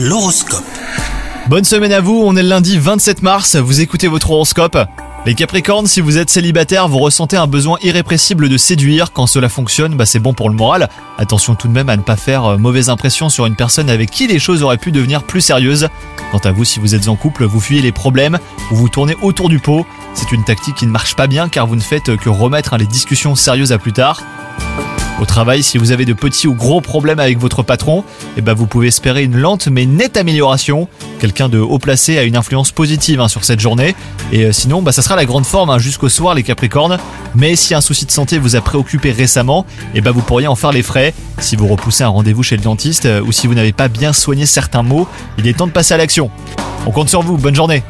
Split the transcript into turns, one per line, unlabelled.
L'horoscope.
Bonne semaine à vous, on est le lundi 27 mars, vous écoutez votre horoscope. Les Capricornes, si vous êtes célibataire, vous ressentez un besoin irrépressible de séduire. Quand cela fonctionne, bah c'est bon pour le moral. Attention tout de même à ne pas faire euh, mauvaise impression sur une personne avec qui les choses auraient pu devenir plus sérieuses. Quant à vous, si vous êtes en couple, vous fuyez les problèmes ou vous tournez autour du pot. C'est une tactique qui ne marche pas bien car vous ne faites que remettre les discussions sérieuses à plus tard. Au travail, si vous avez de petits ou gros problèmes avec votre patron, eh ben vous pouvez espérer une lente mais nette amélioration. Quelqu'un de haut placé a une influence positive hein, sur cette journée. Et euh, sinon, bah, ça sera la grande forme hein, jusqu'au soir les Capricornes. Mais si un souci de santé vous a préoccupé récemment, eh ben vous pourriez en faire les frais. Si vous repoussez un rendez-vous chez le dentiste euh, ou si vous n'avez pas bien soigné certains mots, il est temps de passer à l'action. On compte sur vous, bonne journée